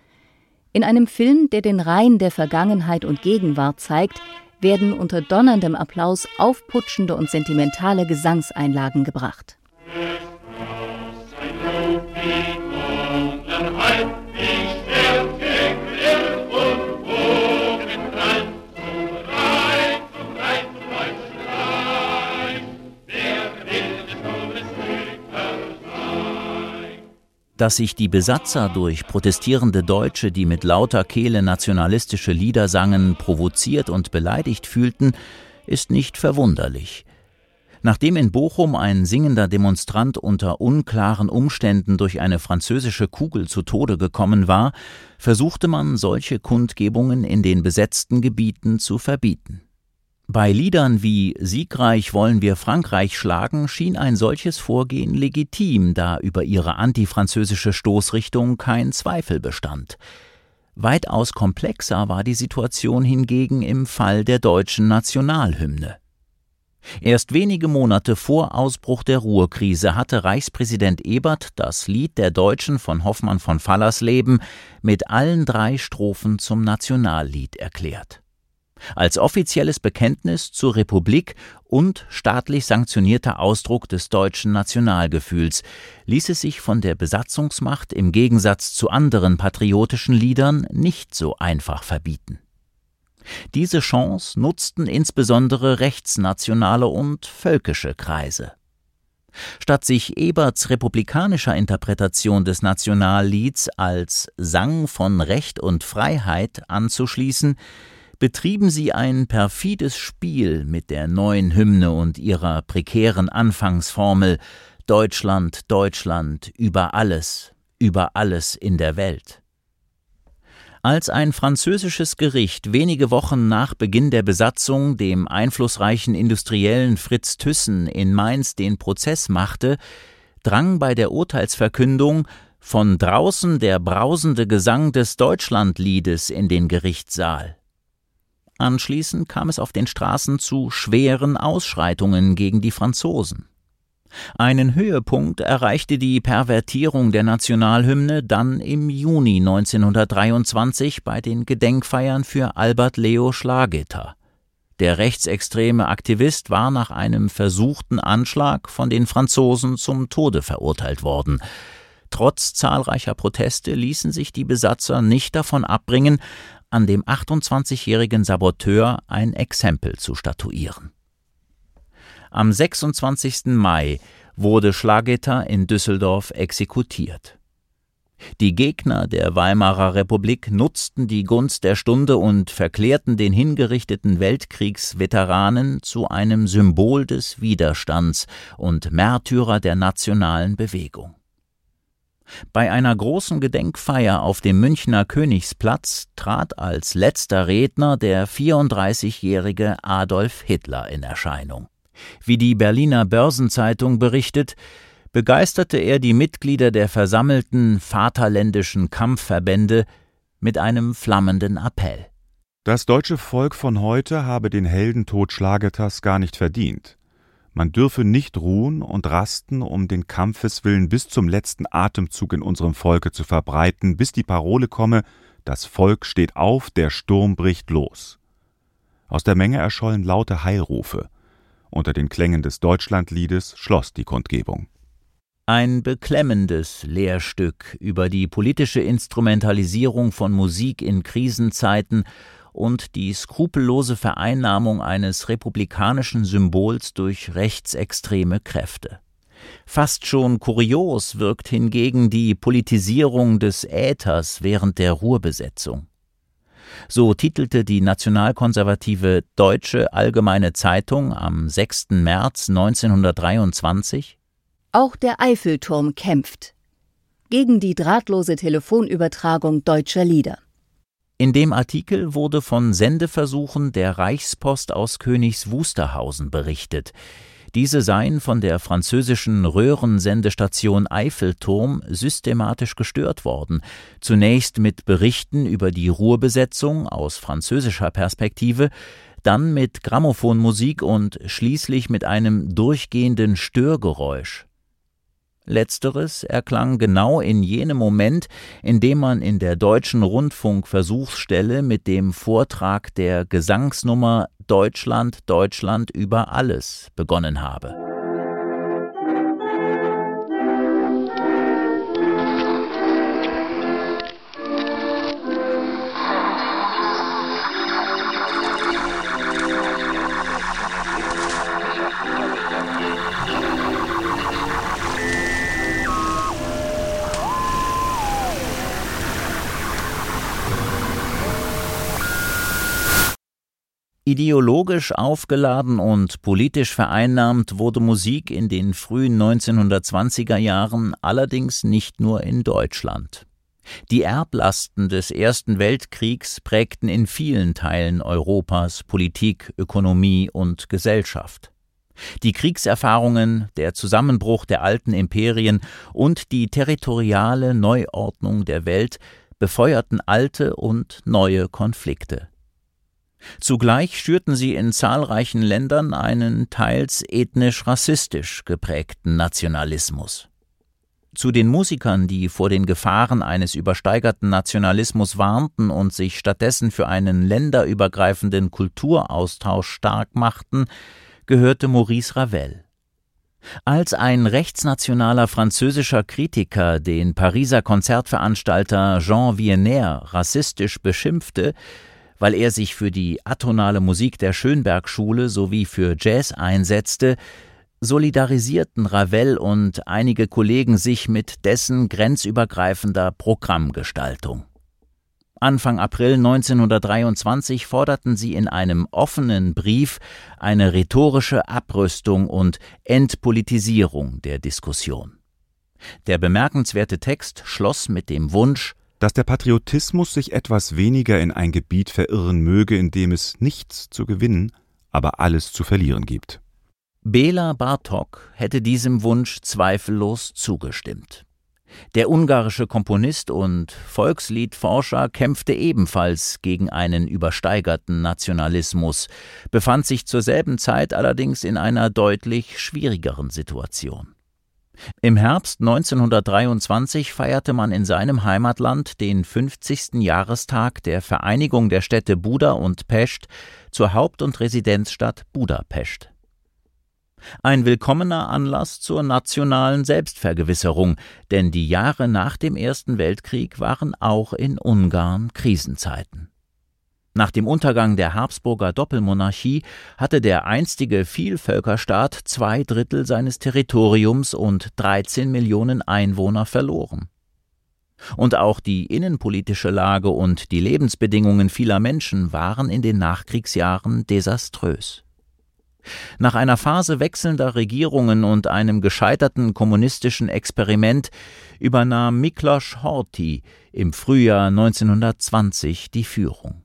In einem Film, der den Reihen der Vergangenheit und Gegenwart zeigt, werden unter donnerndem Applaus aufputschende und sentimentale Gesangseinlagen gebracht. Dass sich die Besatzer durch protestierende Deutsche, die mit lauter Kehle nationalistische Lieder sangen, provoziert und beleidigt fühlten, ist nicht verwunderlich. Nachdem in Bochum ein singender Demonstrant unter unklaren Umständen durch eine französische Kugel zu Tode gekommen war, versuchte man solche Kundgebungen in den besetzten Gebieten zu verbieten. Bei Liedern wie Siegreich wollen wir Frankreich schlagen schien ein solches Vorgehen legitim, da über ihre antifranzösische Stoßrichtung kein Zweifel bestand. Weitaus komplexer war die Situation hingegen im Fall der deutschen Nationalhymne. Erst wenige Monate vor Ausbruch der Ruhrkrise hatte Reichspräsident Ebert das Lied der Deutschen von Hoffmann von Fallersleben mit allen drei Strophen zum Nationallied erklärt. Als offizielles Bekenntnis zur Republik und staatlich sanktionierter Ausdruck des deutschen Nationalgefühls ließ es sich von der Besatzungsmacht im Gegensatz zu anderen patriotischen Liedern nicht so einfach verbieten. Diese Chance nutzten insbesondere rechtsnationale und völkische Kreise. Statt sich Eberts republikanischer Interpretation des Nationallieds als Sang von Recht und Freiheit anzuschließen, betrieben sie ein perfides Spiel mit der neuen Hymne und ihrer prekären Anfangsformel Deutschland, Deutschland, über alles, über alles in der Welt. Als ein französisches Gericht wenige Wochen nach Beginn der Besatzung dem einflussreichen Industriellen Fritz Thyssen in Mainz den Prozess machte, drang bei der Urteilsverkündung von draußen der brausende Gesang des Deutschlandliedes in den Gerichtssaal. Anschließend kam es auf den Straßen zu schweren Ausschreitungen gegen die Franzosen. Einen Höhepunkt erreichte die Pervertierung der Nationalhymne dann im Juni 1923 bei den Gedenkfeiern für Albert Leo Schlageter. Der rechtsextreme Aktivist war nach einem versuchten Anschlag von den Franzosen zum Tode verurteilt worden. Trotz zahlreicher Proteste ließen sich die Besatzer nicht davon abbringen, an dem 28-jährigen Saboteur ein Exempel zu statuieren. Am 26. Mai wurde Schlageter in Düsseldorf exekutiert. Die Gegner der Weimarer Republik nutzten die Gunst der Stunde und verklärten den hingerichteten Weltkriegsveteranen zu einem Symbol des Widerstands und Märtyrer der nationalen Bewegung. Bei einer großen Gedenkfeier auf dem Münchner Königsplatz trat als letzter Redner der 34-jährige Adolf Hitler in Erscheinung. Wie die Berliner Börsenzeitung berichtet, begeisterte er die Mitglieder der versammelten vaterländischen Kampfverbände mit einem flammenden Appell. Das deutsche Volk von heute habe den Heldentod Schlageters gar nicht verdient. Man dürfe nicht ruhen und rasten, um den Kampfeswillen bis zum letzten Atemzug in unserem Volke zu verbreiten, bis die Parole komme, das Volk steht auf, der Sturm bricht los. Aus der Menge erschollen laute Heilrufe. Unter den Klängen des Deutschlandliedes schloss die Kundgebung. Ein beklemmendes Lehrstück über die politische Instrumentalisierung von Musik in Krisenzeiten und die skrupellose Vereinnahmung eines republikanischen Symbols durch rechtsextreme Kräfte. Fast schon kurios wirkt hingegen die Politisierung des Äthers während der Ruhrbesetzung. So titelte die nationalkonservative Deutsche Allgemeine Zeitung am 6. März 1923 Auch der Eiffelturm kämpft gegen die drahtlose Telefonübertragung deutscher Lieder. In dem Artikel wurde von Sendeversuchen der Reichspost aus Königs Wusterhausen berichtet. Diese seien von der französischen Röhrensendestation Eiffelturm systematisch gestört worden, zunächst mit Berichten über die Ruhrbesetzung aus französischer Perspektive, dann mit Grammophonmusik und schließlich mit einem durchgehenden Störgeräusch. Letzteres erklang genau in jenem Moment, in dem man in der deutschen Rundfunkversuchsstelle mit dem Vortrag der Gesangsnummer Deutschland, Deutschland über alles begonnen habe. Ideologisch aufgeladen und politisch vereinnahmt wurde Musik in den frühen 1920er Jahren allerdings nicht nur in Deutschland. Die Erblasten des Ersten Weltkriegs prägten in vielen Teilen Europas Politik, Ökonomie und Gesellschaft. Die Kriegserfahrungen, der Zusammenbruch der alten Imperien und die territoriale Neuordnung der Welt befeuerten alte und neue Konflikte. Zugleich schürten sie in zahlreichen Ländern einen teils ethnisch-rassistisch geprägten Nationalismus. Zu den Musikern, die vor den Gefahren eines übersteigerten Nationalismus warnten und sich stattdessen für einen länderübergreifenden Kulturaustausch stark machten, gehörte Maurice Ravel. Als ein rechtsnationaler französischer Kritiker den Pariser Konzertveranstalter Jean Vienner rassistisch beschimpfte, weil er sich für die atonale Musik der Schönberg-Schule sowie für Jazz einsetzte, solidarisierten Ravel und einige Kollegen sich mit dessen grenzübergreifender Programmgestaltung. Anfang April 1923 forderten sie in einem offenen Brief eine rhetorische Abrüstung und Entpolitisierung der Diskussion. Der bemerkenswerte Text schloss mit dem Wunsch, dass der Patriotismus sich etwas weniger in ein Gebiet verirren möge, in dem es nichts zu gewinnen, aber alles zu verlieren gibt. Bela Bartok hätte diesem Wunsch zweifellos zugestimmt. Der ungarische Komponist und Volksliedforscher kämpfte ebenfalls gegen einen übersteigerten Nationalismus, befand sich zur selben Zeit allerdings in einer deutlich schwierigeren Situation. Im Herbst 1923 feierte man in seinem Heimatland den 50. Jahrestag der Vereinigung der Städte Buda und Pest zur Haupt- und Residenzstadt Budapest. Ein willkommener Anlass zur nationalen Selbstvergewisserung, denn die Jahre nach dem Ersten Weltkrieg waren auch in Ungarn Krisenzeiten. Nach dem Untergang der Habsburger Doppelmonarchie hatte der einstige Vielvölkerstaat zwei Drittel seines Territoriums und 13 Millionen Einwohner verloren. Und auch die innenpolitische Lage und die Lebensbedingungen vieler Menschen waren in den Nachkriegsjahren desaströs. Nach einer Phase wechselnder Regierungen und einem gescheiterten kommunistischen Experiment übernahm Miklos Horthy im Frühjahr 1920 die Führung.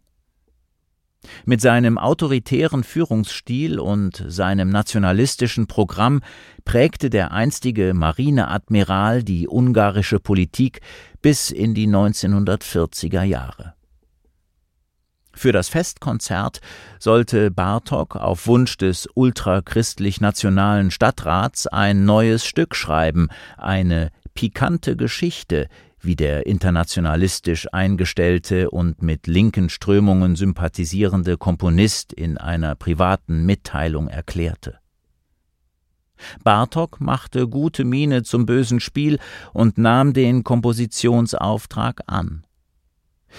Mit seinem autoritären Führungsstil und seinem nationalistischen Programm prägte der einstige Marineadmiral die ungarische Politik bis in die 1940er Jahre. Für das Festkonzert sollte Bartok auf Wunsch des ultrachristlich-nationalen Stadtrats ein neues Stück schreiben, eine pikante Geschichte, wie der internationalistisch eingestellte und mit linken Strömungen sympathisierende Komponist in einer privaten Mitteilung erklärte. Bartok machte gute Miene zum bösen Spiel und nahm den Kompositionsauftrag an.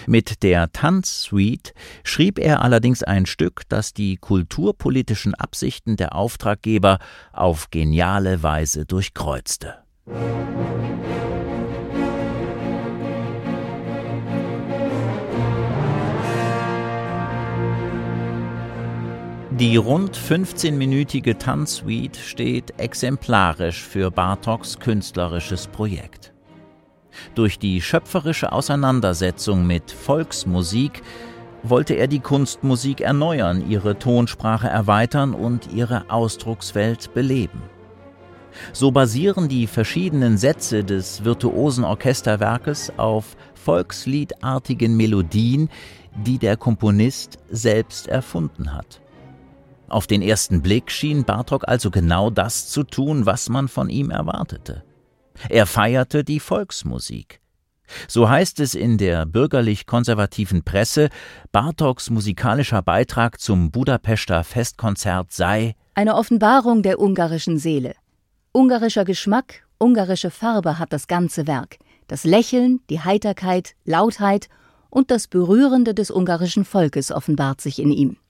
Mit der Tanzsuite schrieb er allerdings ein Stück, das die kulturpolitischen Absichten der Auftraggeber auf geniale Weise durchkreuzte. Die rund 15-minütige Tanzsuite steht exemplarisch für Bartoks künstlerisches Projekt. Durch die schöpferische Auseinandersetzung mit Volksmusik wollte er die Kunstmusik erneuern, ihre Tonsprache erweitern und ihre Ausdruckswelt beleben. So basieren die verschiedenen Sätze des virtuosen Orchesterwerkes auf volksliedartigen Melodien, die der Komponist selbst erfunden hat. Auf den ersten Blick schien Bartok also genau das zu tun, was man von ihm erwartete. Er feierte die Volksmusik. So heißt es in der bürgerlich-konservativen Presse, Bartoks musikalischer Beitrag zum Budapester Festkonzert sei eine Offenbarung der ungarischen Seele. Ungarischer Geschmack, ungarische Farbe hat das ganze Werk. Das Lächeln, die Heiterkeit, Lautheit und das Berührende des ungarischen Volkes offenbart sich in ihm.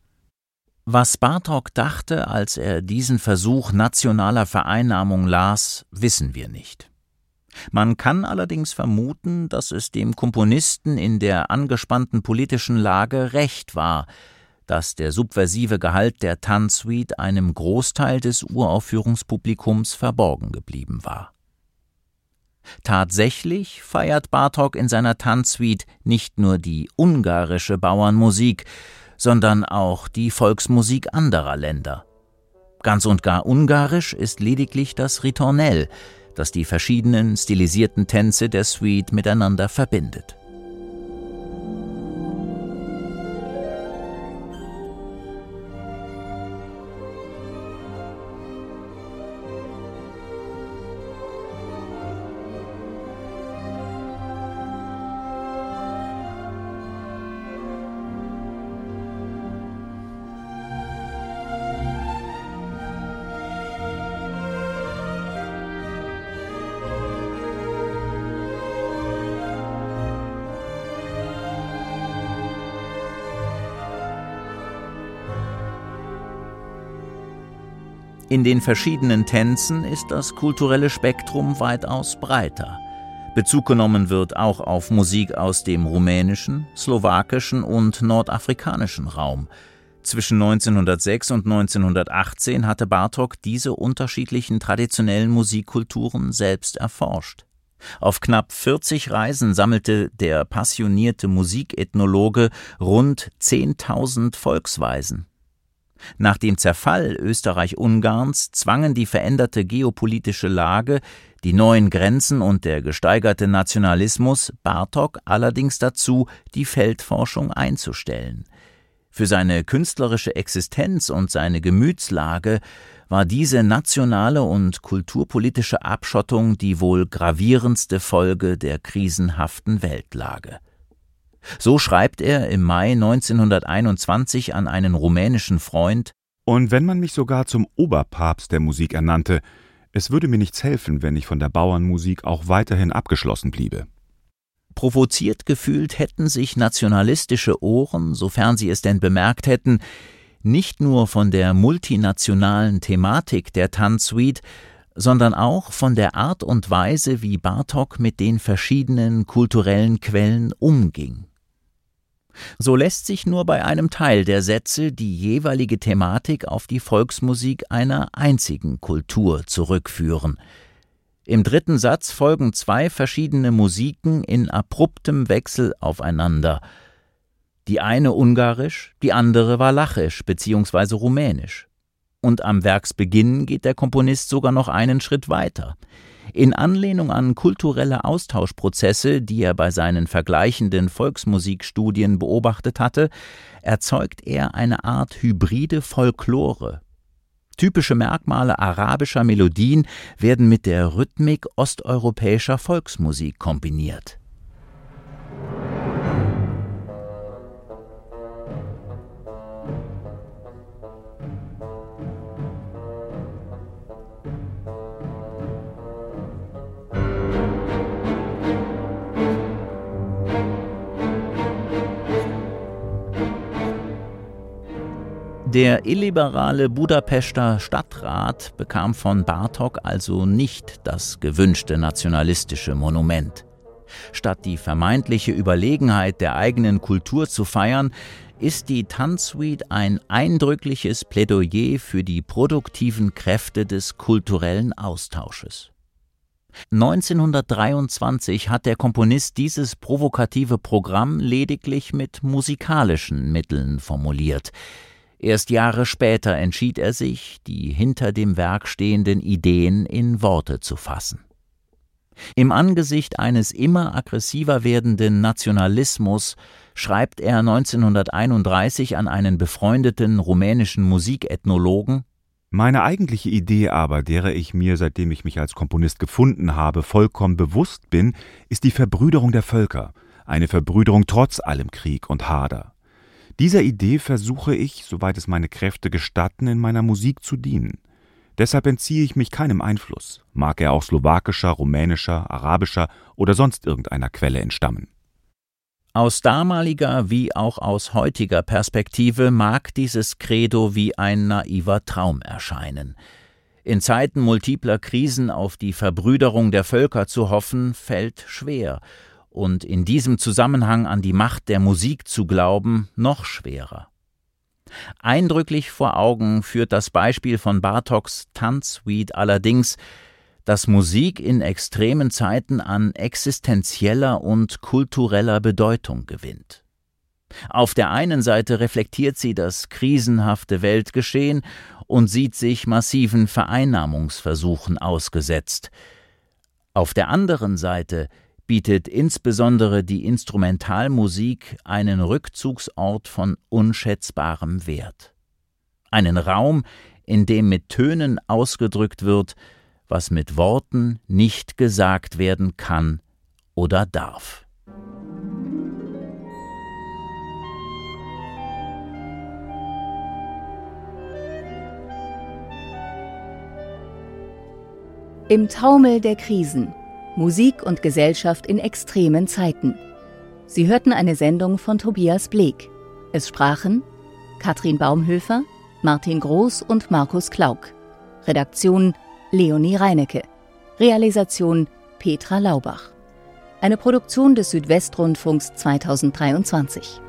Was Bartok dachte, als er diesen Versuch nationaler Vereinnahmung las, wissen wir nicht. Man kann allerdings vermuten, dass es dem Komponisten in der angespannten politischen Lage recht war, dass der subversive Gehalt der Tanzsuite einem Großteil des Uraufführungspublikums verborgen geblieben war. Tatsächlich feiert Bartok in seiner Tanzsuite nicht nur die ungarische Bauernmusik, sondern auch die Volksmusik anderer Länder. Ganz und gar ungarisch ist lediglich das Ritornell, das die verschiedenen stilisierten Tänze der Suite miteinander verbindet. In den verschiedenen Tänzen ist das kulturelle Spektrum weitaus breiter. Bezug genommen wird auch auf Musik aus dem rumänischen, slowakischen und nordafrikanischen Raum. Zwischen 1906 und 1918 hatte Bartok diese unterschiedlichen traditionellen Musikkulturen selbst erforscht. Auf knapp 40 Reisen sammelte der passionierte Musikethnologe rund 10.000 Volksweisen. Nach dem Zerfall Österreich-Ungarns zwangen die veränderte geopolitische Lage, die neuen Grenzen und der gesteigerte Nationalismus Bartok allerdings dazu, die Feldforschung einzustellen. Für seine künstlerische Existenz und seine Gemütslage war diese nationale und kulturpolitische Abschottung die wohl gravierendste Folge der krisenhaften Weltlage. So schreibt er im Mai 1921 an einen rumänischen Freund Und wenn man mich sogar zum Oberpapst der Musik ernannte, es würde mir nichts helfen, wenn ich von der Bauernmusik auch weiterhin abgeschlossen bliebe. Provoziert gefühlt hätten sich nationalistische Ohren, sofern sie es denn bemerkt hätten, nicht nur von der multinationalen Thematik der Tanzsuite, sondern auch von der Art und Weise, wie Bartok mit den verschiedenen kulturellen Quellen umging. So lässt sich nur bei einem Teil der Sätze die jeweilige Thematik auf die Volksmusik einer einzigen Kultur zurückführen. Im dritten Satz folgen zwei verschiedene Musiken in abruptem Wechsel aufeinander. Die eine ungarisch, die andere walachisch bzw. rumänisch. Und am Werksbeginn geht der Komponist sogar noch einen Schritt weiter. In Anlehnung an kulturelle Austauschprozesse, die er bei seinen vergleichenden Volksmusikstudien beobachtet hatte, erzeugt er eine Art hybride Folklore. Typische Merkmale arabischer Melodien werden mit der Rhythmik osteuropäischer Volksmusik kombiniert. Der illiberale Budapester Stadtrat bekam von Bartok also nicht das gewünschte nationalistische Monument. Statt die vermeintliche Überlegenheit der eigenen Kultur zu feiern, ist die Tanzsuite ein eindrückliches Plädoyer für die produktiven Kräfte des kulturellen Austausches. 1923 hat der Komponist dieses provokative Programm lediglich mit musikalischen Mitteln formuliert. Erst Jahre später entschied er sich, die hinter dem Werk stehenden Ideen in Worte zu fassen. Im Angesicht eines immer aggressiver werdenden Nationalismus schreibt er 1931 an einen befreundeten rumänischen Musikethnologen Meine eigentliche Idee aber, derer ich mir, seitdem ich mich als Komponist gefunden habe, vollkommen bewusst bin, ist die Verbrüderung der Völker, eine Verbrüderung trotz allem Krieg und Hader. Dieser Idee versuche ich, soweit es meine Kräfte gestatten, in meiner Musik zu dienen. Deshalb entziehe ich mich keinem Einfluss, mag er auch slowakischer, rumänischer, arabischer oder sonst irgendeiner Quelle entstammen. Aus damaliger wie auch aus heutiger Perspektive mag dieses Credo wie ein naiver Traum erscheinen. In Zeiten multipler Krisen auf die Verbrüderung der Völker zu hoffen, fällt schwer, und in diesem Zusammenhang an die Macht der Musik zu glauben, noch schwerer. Eindrücklich vor Augen führt das Beispiel von Bartoks Tanzsuite allerdings, dass Musik in extremen Zeiten an existenzieller und kultureller Bedeutung gewinnt. Auf der einen Seite reflektiert sie das krisenhafte Weltgeschehen und sieht sich massiven Vereinnahmungsversuchen ausgesetzt. Auf der anderen Seite bietet insbesondere die Instrumentalmusik einen Rückzugsort von unschätzbarem Wert. Einen Raum, in dem mit Tönen ausgedrückt wird, was mit Worten nicht gesagt werden kann oder darf. Im Taumel der Krisen Musik und Gesellschaft in extremen Zeiten. Sie hörten eine Sendung von Tobias Bleek. Es sprachen Katrin Baumhöfer, Martin Groß und Markus Klauk. Redaktion Leonie Reinecke. Realisation Petra Laubach. Eine Produktion des Südwestrundfunks 2023.